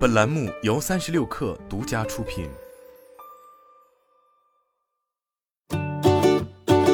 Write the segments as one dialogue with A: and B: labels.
A: 本栏目由三十六氪独家出品。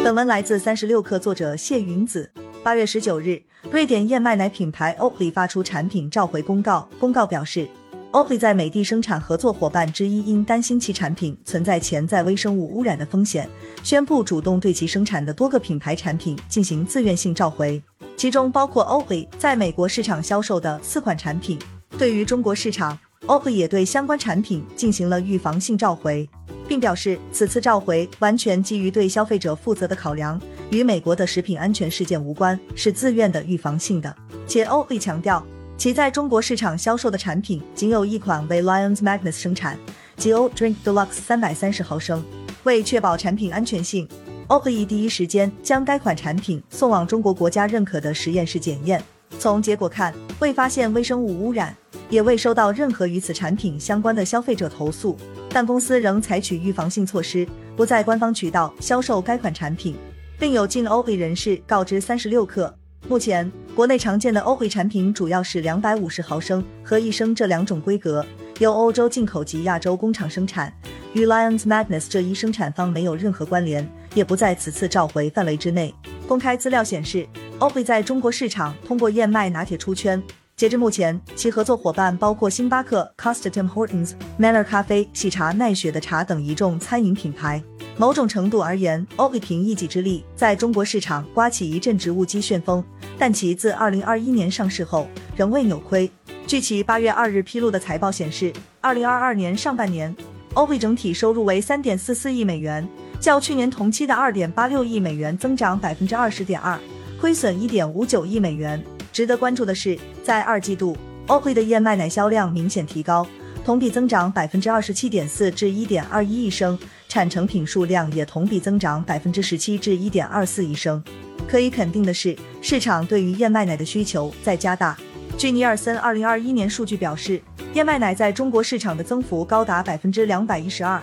B: 本文来自三十六氪作者谢云子。八月十九日，瑞典燕麦奶品牌 Oatly 发出产品召回公告。公告表示，Oatly 在美的生产合作伙伴之一因担心其产品存在潜在微生物污染的风险，宣布主动对其生产的多个品牌产品进行自愿性召回。其中包括 Oatly 在美国市场销售的四款产品。对于中国市场，OP 也对相关产品进行了预防性召回，并表示此次召回完全基于对消费者负责的考量，与美国的食品安全事件无关，是自愿的、预防性的。且 OP 强调，其在中国市场销售的产品仅有一款为 Lions Magnus 生产，即 O Drink Deluxe 三百三十毫升。为确保产品安全性。Oatly 第一时间将该款产品送往中国国家认可的实验室检验，从结果看，未发现微生物污染，也未收到任何与此产品相关的消费者投诉。但公司仍采取预防性措施，不在官方渠道销售该款产品，并有进欧会人士告知三十六氪。目前，国内常见的欧会产品主要是两百五十毫升和一升这两种规格，由欧洲进口及亚洲工厂生产。与 Lions Magnus 这一生产方没有任何关联，也不在此次召回范围之内。公开资料显示欧会在中国市场通过燕麦拿铁出圈。截至目前，其合作伙伴包括星巴克、Costa Tim Hortons、Manner 咖啡、喜茶、奈雪的茶等一众餐饮品牌。某种程度而言，Oatly 凭一己之力在中国市场刮起一阵植物基旋风，但其自2021年上市后仍未扭亏。据其8月2日披露的财报显示，2022年上半年。Oatly 整体收入为三点四四亿美元，较去年同期的二点八六亿美元增长百分之二十点二，亏损一点五九亿美元。值得关注的是，在二季度，Oatly 的燕麦奶销量明显提高，同比增长百分之二十七点四至一点二一亿升，产成品数量也同比增长百分之十七至一点二四亿升。可以肯定的是，市场对于燕麦奶的需求在加大。据尼尔森二零二一年数据表示。燕麦奶在中国市场的增幅高达百分之两百一十二。